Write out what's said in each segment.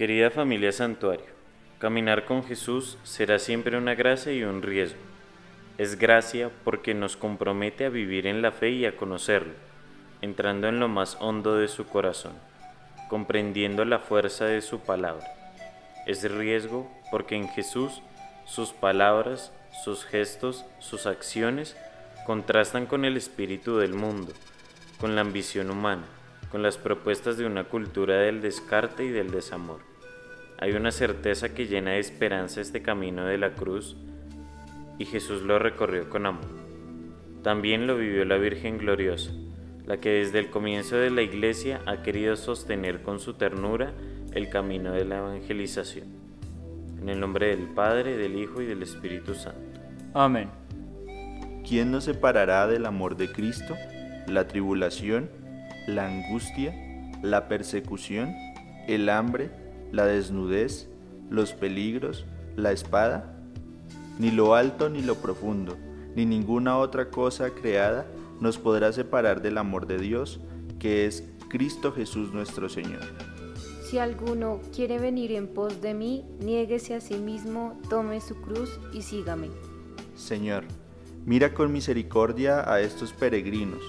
Querida familia santuario, caminar con Jesús será siempre una gracia y un riesgo. Es gracia porque nos compromete a vivir en la fe y a conocerlo, entrando en lo más hondo de su corazón, comprendiendo la fuerza de su palabra. Es riesgo porque en Jesús sus palabras, sus gestos, sus acciones contrastan con el espíritu del mundo, con la ambición humana, con las propuestas de una cultura del descarte y del desamor. Hay una certeza que llena de esperanza este camino de la cruz y Jesús lo recorrió con amor. También lo vivió la Virgen Gloriosa, la que desde el comienzo de la Iglesia ha querido sostener con su ternura el camino de la evangelización. En el nombre del Padre, del Hijo y del Espíritu Santo. Amén. ¿Quién nos separará del amor de Cristo? ¿La tribulación? ¿La angustia? ¿La persecución? ¿El hambre? La desnudez, los peligros, la espada? Ni lo alto ni lo profundo, ni ninguna otra cosa creada nos podrá separar del amor de Dios, que es Cristo Jesús nuestro Señor. Si alguno quiere venir en pos de mí, niéguese a sí mismo, tome su cruz y sígame. Señor, mira con misericordia a estos peregrinos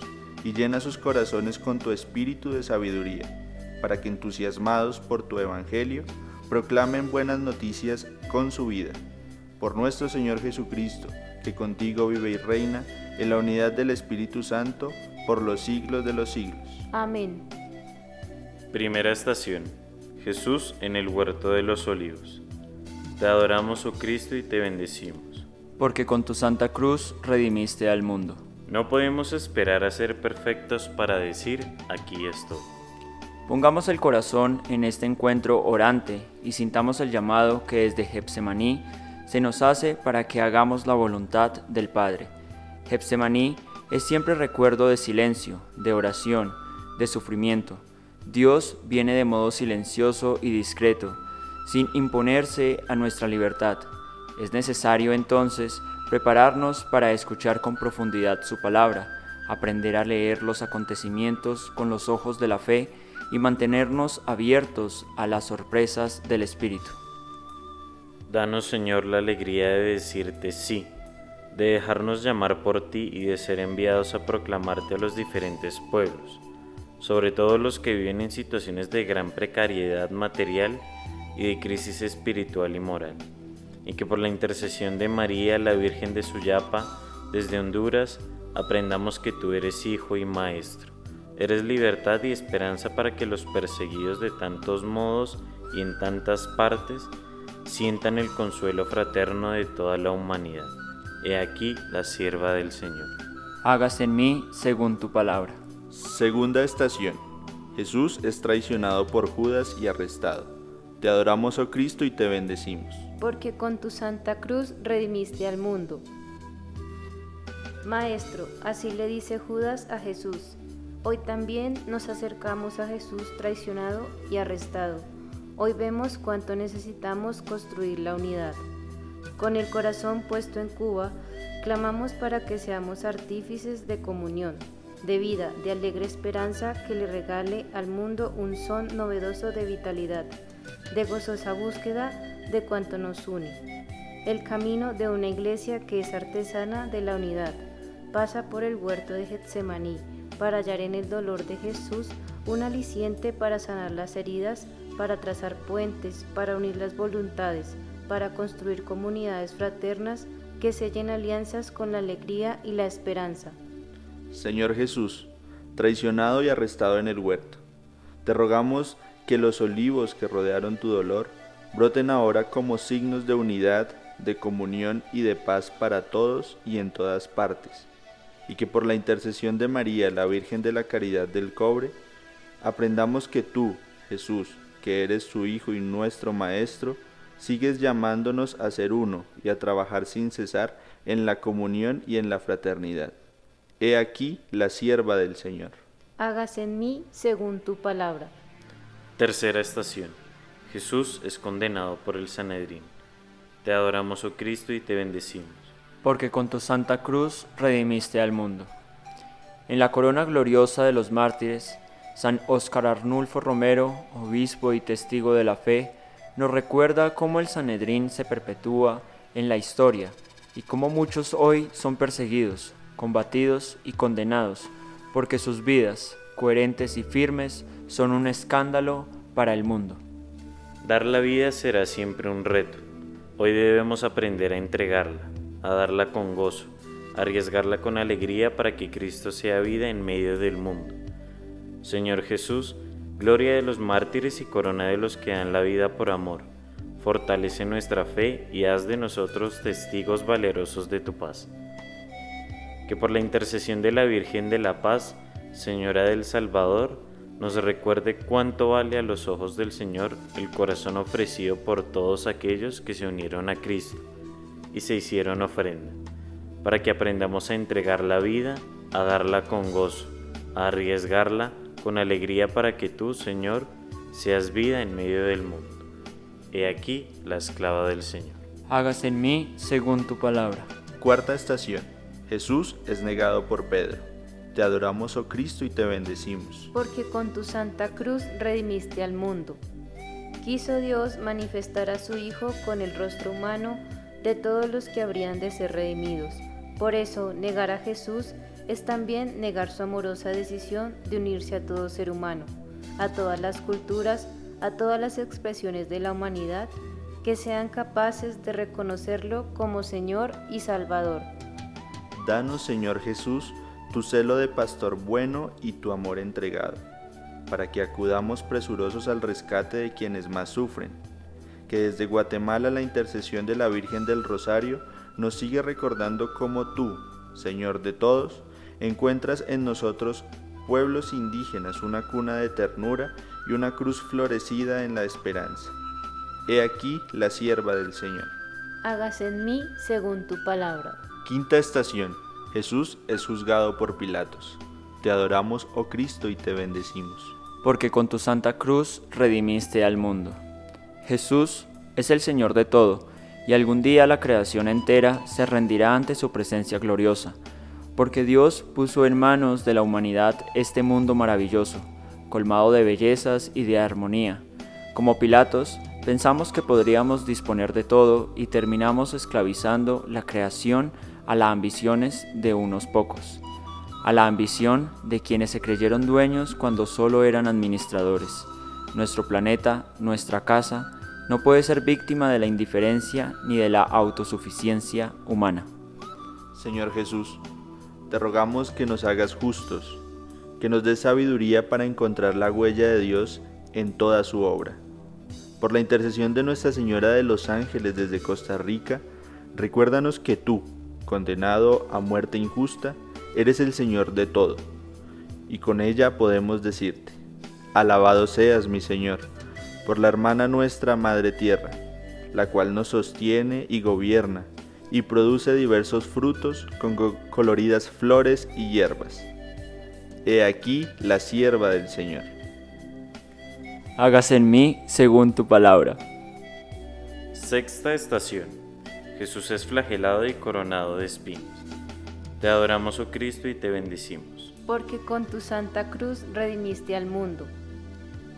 y llena sus corazones con tu espíritu de sabiduría para que entusiasmados por tu Evangelio, proclamen buenas noticias con su vida. Por nuestro Señor Jesucristo, que contigo vive y reina, en la unidad del Espíritu Santo, por los siglos de los siglos. Amén. Primera estación. Jesús en el huerto de los olivos. Te adoramos, oh Cristo, y te bendecimos. Porque con tu santa cruz redimiste al mundo. No podemos esperar a ser perfectos para decir, aquí estoy. Pongamos el corazón en este encuentro orante y sintamos el llamado que desde Gepsemaní se nos hace para que hagamos la voluntad del Padre. Gepsemaní es siempre recuerdo de silencio, de oración, de sufrimiento. Dios viene de modo silencioso y discreto, sin imponerse a nuestra libertad. Es necesario entonces prepararnos para escuchar con profundidad su palabra, aprender a leer los acontecimientos con los ojos de la fe y mantenernos abiertos a las sorpresas del Espíritu. Danos, Señor, la alegría de decirte sí, de dejarnos llamar por ti y de ser enviados a proclamarte a los diferentes pueblos, sobre todo los que viven en situaciones de gran precariedad material y de crisis espiritual y moral, y que por la intercesión de María, la Virgen de Suyapa, desde Honduras, aprendamos que tú eres Hijo y Maestro Eres libertad y esperanza para que los perseguidos de tantos modos y en tantas partes sientan el consuelo fraterno de toda la humanidad. He aquí la sierva del Señor. Hágase en mí según tu palabra. Segunda estación. Jesús es traicionado por Judas y arrestado. Te adoramos, oh Cristo, y te bendecimos. Porque con tu santa cruz redimiste al mundo. Maestro, así le dice Judas a Jesús Hoy también nos acercamos a Jesús traicionado y arrestado. Hoy vemos cuánto necesitamos construir la unidad. Con el corazón puesto en Cuba, clamamos para que seamos artífices de comunión, de vida, de alegre esperanza que le regale al mundo un son novedoso de vitalidad, de gozosa búsqueda de cuanto nos une. El camino de una iglesia que es artesana de la unidad pasa por el huerto de Getsemaní para hallar en el dolor de Jesús un aliciente para sanar las heridas, para trazar puentes, para unir las voluntades, para construir comunidades fraternas que sellen alianzas con la alegría y la esperanza. Señor Jesús, traicionado y arrestado en el huerto, te rogamos que los olivos que rodearon tu dolor broten ahora como signos de unidad, de comunión y de paz para todos y en todas partes y que por la intercesión de María, la Virgen de la Caridad del Cobre, aprendamos que tú, Jesús, que eres su Hijo y nuestro Maestro, sigues llamándonos a ser uno y a trabajar sin cesar en la comunión y en la fraternidad. He aquí la sierva del Señor. Hágase en mí según tu palabra. Tercera estación. Jesús es condenado por el Sanedrín. Te adoramos, oh Cristo, y te bendecimos porque con tu santa cruz redimiste al mundo. En la corona gloriosa de los mártires, San Óscar Arnulfo Romero, obispo y testigo de la fe, nos recuerda cómo el Sanedrín se perpetúa en la historia y cómo muchos hoy son perseguidos, combatidos y condenados, porque sus vidas, coherentes y firmes, son un escándalo para el mundo. Dar la vida será siempre un reto. Hoy debemos aprender a entregarla, a darla con gozo, a arriesgarla con alegría para que Cristo sea vida en medio del mundo. Señor Jesús, gloria de los mártires y corona de los que dan la vida por amor, fortalece nuestra fe y haz de nosotros testigos valerosos de tu paz. Que por la intercesión de la Virgen de la Paz, Señora del Salvador, nos recuerde cuánto vale a los ojos del Señor el corazón ofrecido por todos aquellos que se unieron a Cristo y se hicieron ofrenda, para que aprendamos a entregar la vida, a darla con gozo, a arriesgarla con alegría para que tú, Señor, seas vida en medio del mundo. He aquí la esclava del Señor. Hágase en mí según tu palabra. Cuarta estación. Jesús es negado por Pedro. Te adoramos, oh Cristo, y te bendecimos. Porque con tu santa cruz redimiste al mundo. Quiso Dios manifestar a su Hijo con el rostro humano de todos los que habrían de ser redimidos. Por eso, negar a Jesús es también negar su amorosa decisión de unirse a todo ser humano, a todas las culturas, a todas las expresiones de la humanidad, que sean capaces de reconocerlo como Señor y Salvador. Danos, Señor Jesús, tu celo de pastor bueno y tu amor entregado, para que acudamos presurosos al rescate de quienes más sufren, que desde Guatemala la intercesión de la Virgen del Rosario nos sigue recordando cómo tú, Señor de todos, encuentras en nosotros pueblos indígenas una cuna de ternura y una cruz florecida en la esperanza. He aquí la sierva del Señor. Hágase en mí según tu palabra. Quinta estación. Jesús es juzgado por Pilatos. Te adoramos, oh Cristo, y te bendecimos. Porque con tu santa cruz redimiste al mundo. Jesús es el Señor de todo, y algún día la creación entera se rendirá ante su presencia gloriosa, porque Dios puso en manos de la humanidad este mundo maravilloso, colmado de bellezas y de armonía. Como Pilatos, pensamos que podríamos disponer de todo y terminamos esclavizando la creación a las ambiciones de unos pocos, a la ambición de quienes se creyeron dueños cuando solo eran administradores. Nuestro planeta, nuestra casa, no puede ser víctima de la indiferencia ni de la autosuficiencia humana. Señor Jesús, te rogamos que nos hagas justos, que nos des sabiduría para encontrar la huella de Dios en toda su obra. Por la intercesión de Nuestra Señora de los Ángeles desde Costa Rica, recuérdanos que tú, condenado a muerte injusta, eres el Señor de todo. Y con ella podemos decirte, alabado seas mi Señor, por la hermana nuestra Madre Tierra, la cual nos sostiene y gobierna, y produce diversos frutos con coloridas flores y hierbas. He aquí la sierva del Señor. Hágase en mí según tu palabra. Sexta estación. Jesús es flagelado y coronado de espinas. Te adoramos, oh Cristo, y te bendecimos. Porque con tu santa cruz redimiste al mundo.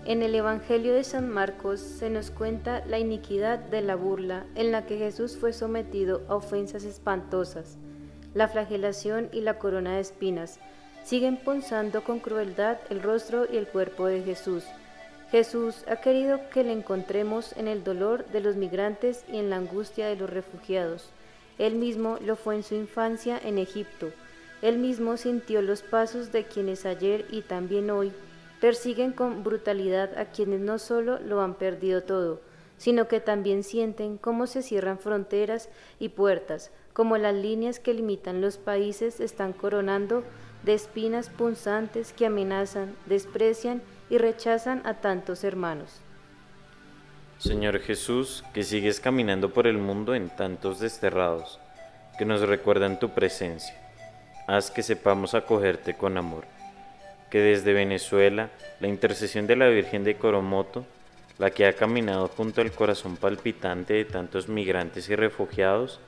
En el Evangelio de San Marcos se nos cuenta la iniquidad de la burla en la que Jesús fue sometido a ofensas espantosas. La flagelación y la corona de espinas siguen punzando con crueldad el rostro y el cuerpo de Jesús Jesús ha querido que le encontremos en el dolor de los migrantes y en la angustia de los refugiados. Él mismo lo fue en su infancia en Egipto. Él mismo sintió los pasos de quienes ayer y también hoy persiguen con brutalidad a quienes no solo lo han perdido todo, sino que también sienten cómo se cierran fronteras y puertas, como las líneas que limitan los países están coronando de espinas punzantes que amenazan, desprecian y rechazan a tantos hermanos. Señor Jesús, que sigues caminando por el mundo en tantos desterrados, que nos recuerdan tu presencia, haz que sepamos acogerte con amor, que desde Venezuela, la intercesión de la Virgen de Coromoto, la que ha caminado junto al corazón palpitante de tantos migrantes y refugiados,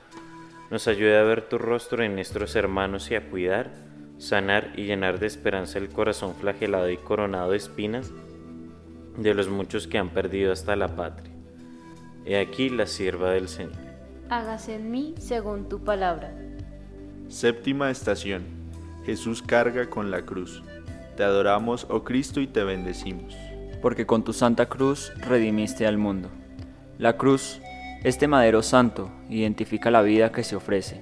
nos ayude a ver tu rostro en nuestros hermanos y a cuidar sanar y llenar de esperanza el corazón flagelado y coronado de espinas de los muchos que han perdido hasta la patria. He aquí la sierva del Señor. Hágase en mí según tu palabra. Séptima estación. Jesús carga con la cruz. Te adoramos, oh Cristo, y te bendecimos. Porque con tu santa cruz redimiste al mundo. La cruz, este madero santo, identifica la vida que se ofrece.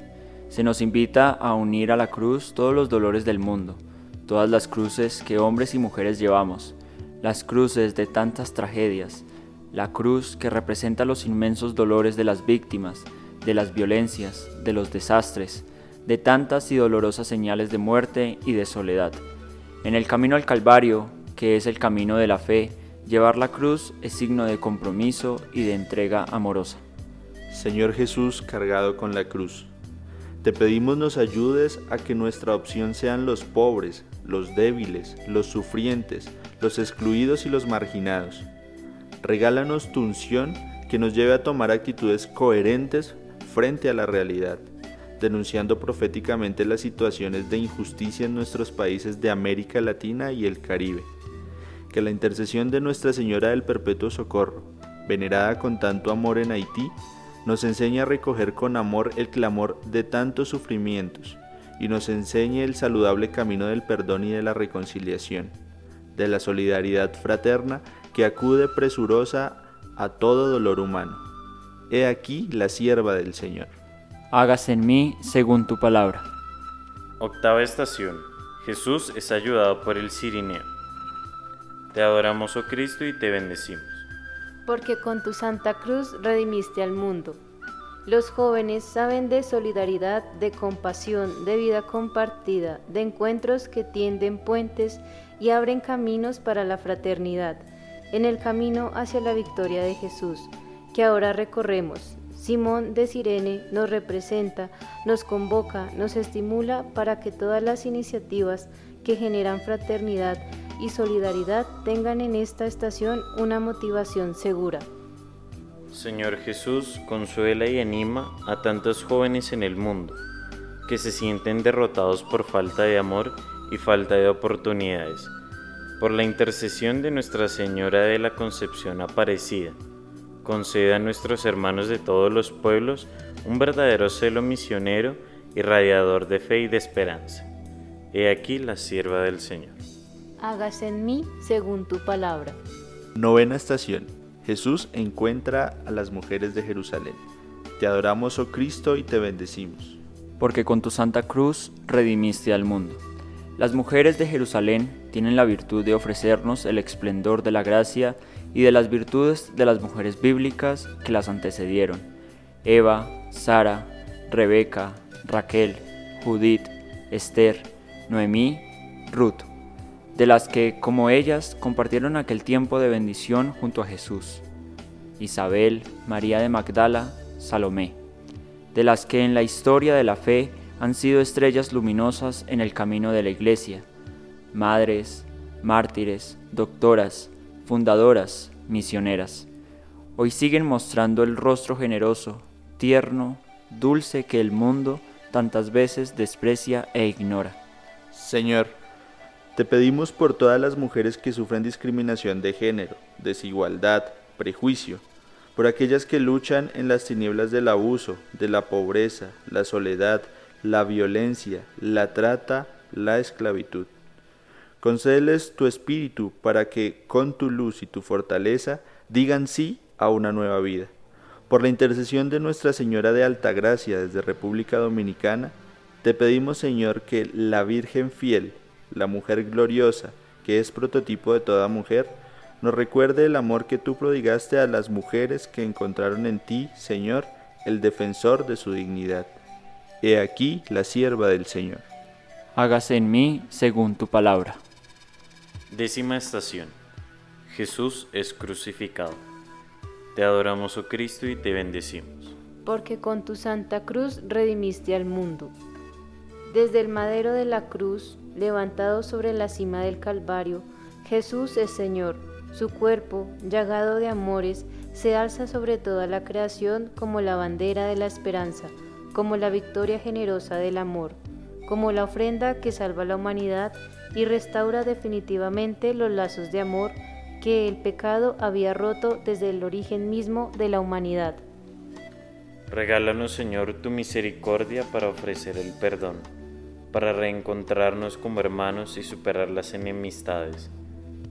Se nos invita a unir a la cruz todos los dolores del mundo, todas las cruces que hombres y mujeres llevamos, las cruces de tantas tragedias, la cruz que representa los inmensos dolores de las víctimas, de las violencias, de los desastres, de tantas y dolorosas señales de muerte y de soledad. En el camino al Calvario, que es el camino de la fe, llevar la cruz es signo de compromiso y de entrega amorosa. Señor Jesús cargado con la cruz, te pedimos nos ayudes a que nuestra opción sean los pobres, los débiles, los sufrientes, los excluidos y los marginados regálanos tu unción que nos lleve a tomar actitudes coherentes frente a la realidad, denunciando proféticamente las situaciones de injusticia en nuestros países de América Latina y el Caribe. Que la intercesión de Nuestra Señora del Perpetuo Socorro, venerada con tanto amor en Haití, nos enseñe a recoger con amor el clamor de tantos sufrimientos y nos enseñe el saludable camino del perdón y de la reconciliación, de la solidaridad fraterna que acude presurosa a todo dolor humano. He aquí la sierva del Señor. Hágase en mí según tu palabra. Octava estación. Jesús es ayudado por el Sirineo. Te adoramos, oh Cristo, y te bendecimos. Porque con tu santa cruz redimiste al mundo. Los jóvenes saben de solidaridad, de compasión, de vida compartida, de encuentros que tienden puentes y abren caminos para la fraternidad en el camino hacia la victoria de Jesús, que ahora recorremos. Simón de Sirene nos representa, nos convoca, nos estimula para que todas las iniciativas que generan fraternidad y solidaridad tengan en esta estación una motivación segura. Señor Jesús, consuela y anima a tantos jóvenes en el mundo que se sienten derrotados por falta de amor y falta de oportunidades por la intercesión de Nuestra Señora de la Concepción Aparecida, conceda a nuestros hermanos de todos los pueblos un verdadero celo misionero y radiador de fe y de esperanza. He aquí la sierva del Señor. Hágase en mí según tu palabra. Novena estación. Jesús encuentra a las mujeres de Jerusalén. Te adoramos, oh Cristo, y te bendecimos. Porque con tu santa cruz redimiste al mundo. Las mujeres de Jerusalén tienen la virtud de ofrecernos el esplendor de la gracia y de las virtudes de las mujeres bíblicas que las antecedieron. Eva, Sara, Rebeca, Raquel, Judith, Esther, Noemí, Ruth, de las que, como ellas, compartieron aquel tiempo de bendición junto a Jesús. Isabel, María de Magdala, Salomé, de las que en la historia de la fe han sido estrellas luminosas en el camino de la Iglesia, madres, mártires, doctoras, fundadoras, misioneras. Hoy siguen mostrando el rostro generoso, tierno, dulce que el mundo tantas veces desprecia e ignora. Señor, te pedimos por todas las mujeres que sufren discriminación de género, desigualdad, prejuicio, por aquellas que luchan en las tinieblas del abuso, de la pobreza, la soledad, la violencia, la trata, la esclavitud. Concédeles tu espíritu para que con tu luz y tu fortaleza digan sí a una nueva vida. Por la intercesión de Nuestra Señora de Altagracia desde República Dominicana, te pedimos Señor que la Virgen fiel, la mujer gloriosa, que es prototipo de toda mujer, nos recuerde el amor que tú prodigaste a las mujeres que encontraron en ti, Señor, el defensor de su dignidad. He aquí la sierva del Señor. Hágase en mí según tu palabra. Décima estación. Jesús es crucificado. Te adoramos, oh Cristo, y te bendecimos. Porque con tu santa cruz redimiste al mundo. Desde el madero de la cruz, levantado sobre la cima del Calvario, Jesús es Señor. Su cuerpo, llagado de amores, se alza sobre toda la creación como la bandera de la esperanza como la victoria generosa del amor, como la ofrenda que salva a la humanidad y restaura definitivamente los lazos de amor que el pecado había roto desde el origen mismo de la humanidad. Regálanos, Señor, tu misericordia para ofrecer el perdón, para reencontrarnos como hermanos y superar las enemistades,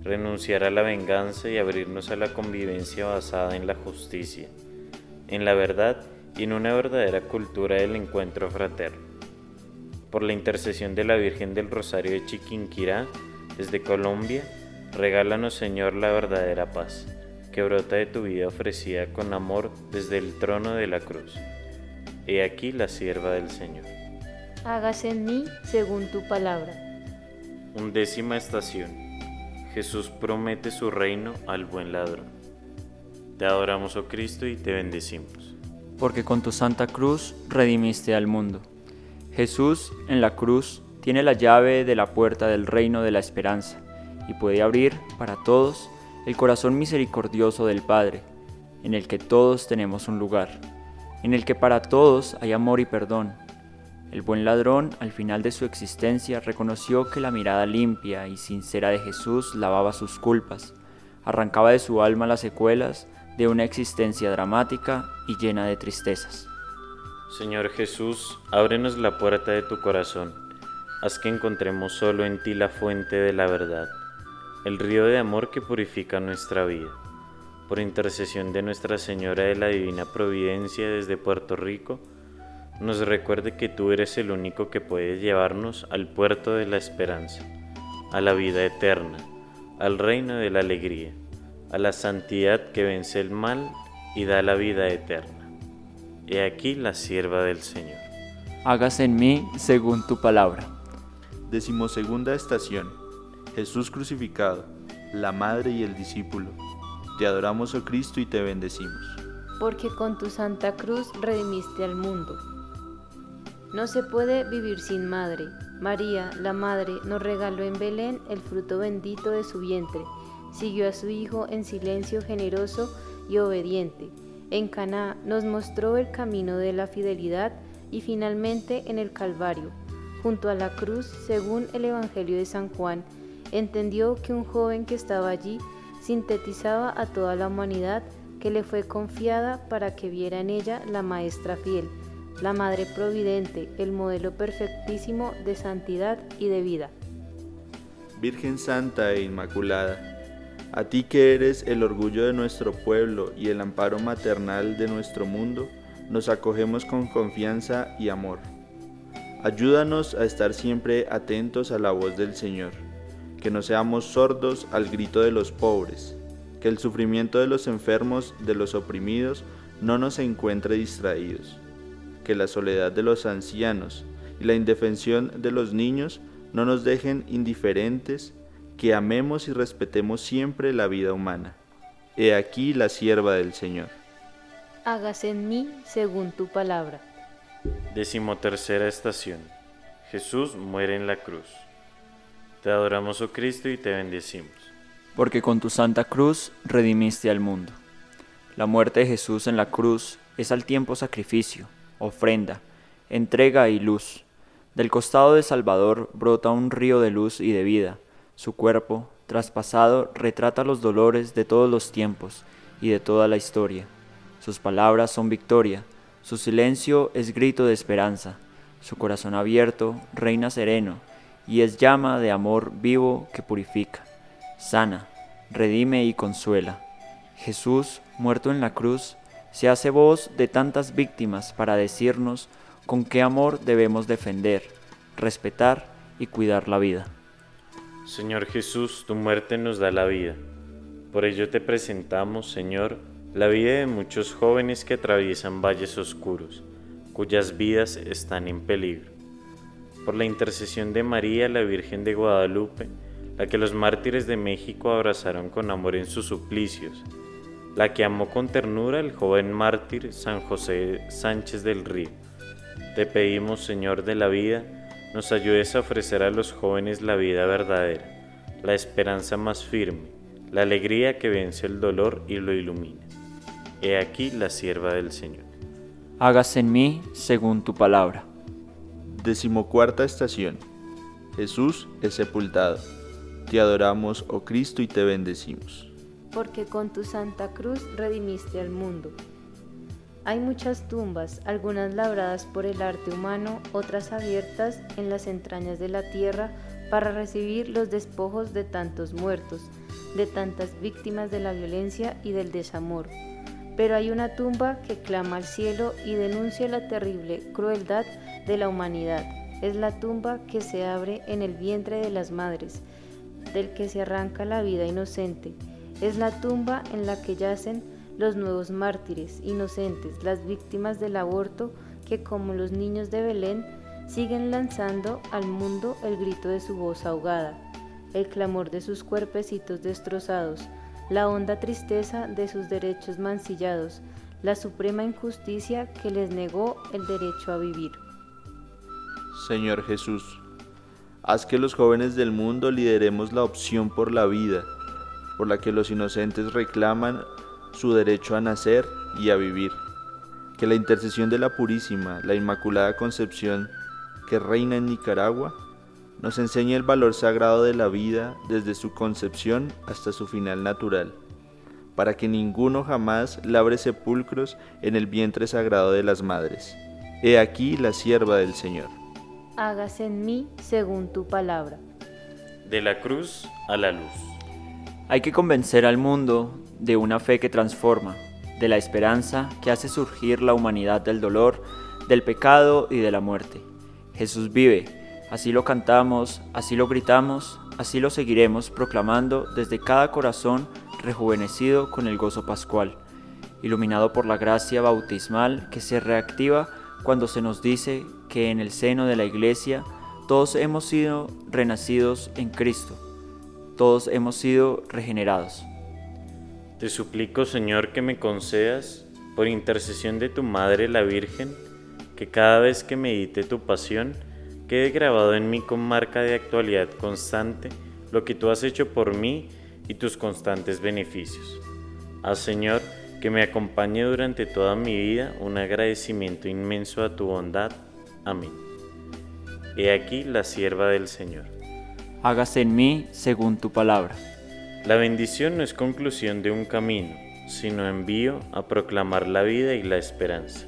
renunciar a la venganza y abrirnos a la convivencia basada en la justicia, en la verdad y en una verdadera cultura del encuentro fraterno. Por la intercesión de la Virgen del Rosario de Chiquinquirá, desde Colombia, regálanos, Señor, la verdadera paz que brota de tu vida ofrecida con amor desde el trono de la cruz. He aquí la sierva del Señor. Hágase en mí según tu palabra. Undécima estación. Jesús promete su reino al buen ladrón. Te adoramos, oh Cristo, y te bendecimos. Porque con tu santa cruz redimiste al mundo. Jesús en la cruz tiene la llave de la puerta del reino de la esperanza y puede abrir para todos el corazón misericordioso del Padre, en el que todos tenemos un lugar, en el que para todos hay amor y perdón. El buen ladrón, al final de su existencia, reconoció que la mirada limpia y sincera de Jesús lavaba sus culpas, arrancaba de su alma las secuelas de una existencia dramática y llena de tristezas. Señor Jesús, ábrenos la puerta de tu corazón, haz que encontremos solo en ti la fuente de la verdad el río de amor que purifica nuestra vida. Por intercesión de Nuestra Señora de la Divina Providencia desde Puerto Rico, nos recuerde que tú eres el único que puede llevarnos al puerto de la esperanza, a la vida eterna, al reino de la alegría, a la santidad que vence el mal y da la vida eterna. He aquí la sierva del Señor. Hágase en mí según tu palabra. Decimosegunda estación Jesús crucificado, la Madre y el discípulo, te adoramos, oh Cristo, y te bendecimos. Porque con tu santa cruz redimiste al mundo. No se puede vivir sin madre. María, la madre, nos regaló en Belén el fruto bendito de su vientre. Siguió a su hijo en silencio generoso y obediente. En Caná nos mostró el camino de la fidelidad y finalmente en el Calvario, junto a la cruz, según el Evangelio de San Juan, entendió que un joven que estaba allí sintetizaba a toda la humanidad que le fue confiada para que viera en ella la maestra fiel, la madre providente, el modelo perfectísimo de santidad y de vida. Virgen Santa e Inmaculada, a ti que eres el orgullo de nuestro pueblo y el amparo maternal de nuestro mundo, nos acogemos con confianza y amor. Ayúdanos a estar siempre atentos a la voz del Señor que no seamos sordos al grito de los pobres, que el sufrimiento de los enfermos, de los oprimidos, no nos encuentre distraídos, que la soledad de los ancianos y la indefensión de los niños no nos dejen indiferentes, que amemos y respetemos siempre la vida humana. He aquí la sierva del Señor. Hágase en mí según tu palabra. Decimotercera estación. Jesús muere en la cruz. Te adoramos, oh Cristo, y te bendecimos. Porque con tu santa cruz redimiste al mundo. La muerte de Jesús en la cruz es al tiempo sacrificio, ofrenda, entrega y luz. Del costado de Salvador brota un río de luz y de vida. Su cuerpo, traspasado, retrata los dolores de todos los tiempos y de toda la historia. Sus palabras son victoria, su silencio es grito de esperanza, su corazón abierto reina sereno y es llama de amor vivo que purifica, sana, redime y consuela. Jesús, muerto en la cruz, se hace voz de tantas víctimas para decirnos con qué amor debemos defender, respetar y cuidar la vida. Señor Jesús, tu muerte nos da la vida. Por ello te presentamos, Señor, la vida de muchos jóvenes que atraviesan valles oscuros, cuyas vidas están en peligro por la intercesión de María, la Virgen de Guadalupe, la que los mártires de México abrazaron con amor en sus suplicios, la que amó con ternura el joven mártir San José Sánchez del Río. Te pedimos, Señor de la vida, nos ayudes a ofrecer a los jóvenes la vida verdadera, la esperanza más firme, la alegría que vence el dolor y lo ilumina. He aquí la sierva del Señor. Hágase en mí según tu palabra. Decimocuarta estación. Jesús es sepultado. Te adoramos, oh Cristo, y te bendecimos. porque con tu santa cruz redimiste al mundo. Hay muchas tumbas, algunas labradas por el arte humano, otras abiertas en las entrañas de la tierra para recibir los despojos de tantos muertos, de tantas víctimas de la violencia y del desamor. Pero hay una tumba que clama al cielo y denuncia la terrible crueldad de la humanidad. Es la tumba que se abre en el vientre de las madres, del que se arranca la vida inocente. Es la tumba en la que yacen los nuevos mártires inocentes, las víctimas del aborto que como los niños de Belén siguen lanzando al mundo el grito de su voz ahogada, el clamor de sus cuerpecitos destrozados, la honda tristeza de sus derechos mancillados, la suprema injusticia que les negó el derecho a vivir. Señor Jesús, haz que los jóvenes del mundo lideremos la opción por la vida, por la que los inocentes reclaman su derecho a nacer y a vivir. Que la intercesión de la Purísima, la Inmaculada Concepción, que reina en Nicaragua, nos enseña el valor sagrado de la vida desde su concepción hasta su final natural, para que ninguno jamás labre sepulcros en el vientre sagrado de las madres. He aquí la sierva del Señor. Hágase en mí según tu palabra. De la cruz a la luz. Hay que convencer al mundo de una fe que transforma, de la esperanza que hace surgir la humanidad del dolor, del pecado y de la muerte. Jesús vive, así lo cantamos, así lo gritamos, así lo seguiremos proclamando desde cada corazón rejuvenecido con el gozo pascual, iluminado por la gracia bautismal que se reactiva cuando se nos dice que en el seno de la iglesia todos hemos sido renacidos en Cristo, todos hemos sido regenerados. Te suplico, Señor, que me concedas, por intercesión de tu Madre la Virgen, que cada vez que medite tu pasión, quede grabado en mí con marca de actualidad constante lo que tú has hecho por mí y tus constantes beneficios. Haz, Señor, que me acompañe durante toda mi vida un agradecimiento inmenso a tu bondad. Amén. He aquí la sierva del Señor. Hágase en mí según tu palabra. La bendición no es conclusión de un camino, sino envío a proclamar la vida y la esperanza.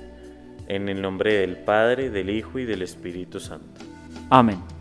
En el nombre del Padre, del Hijo y del Espíritu Santo. Amén.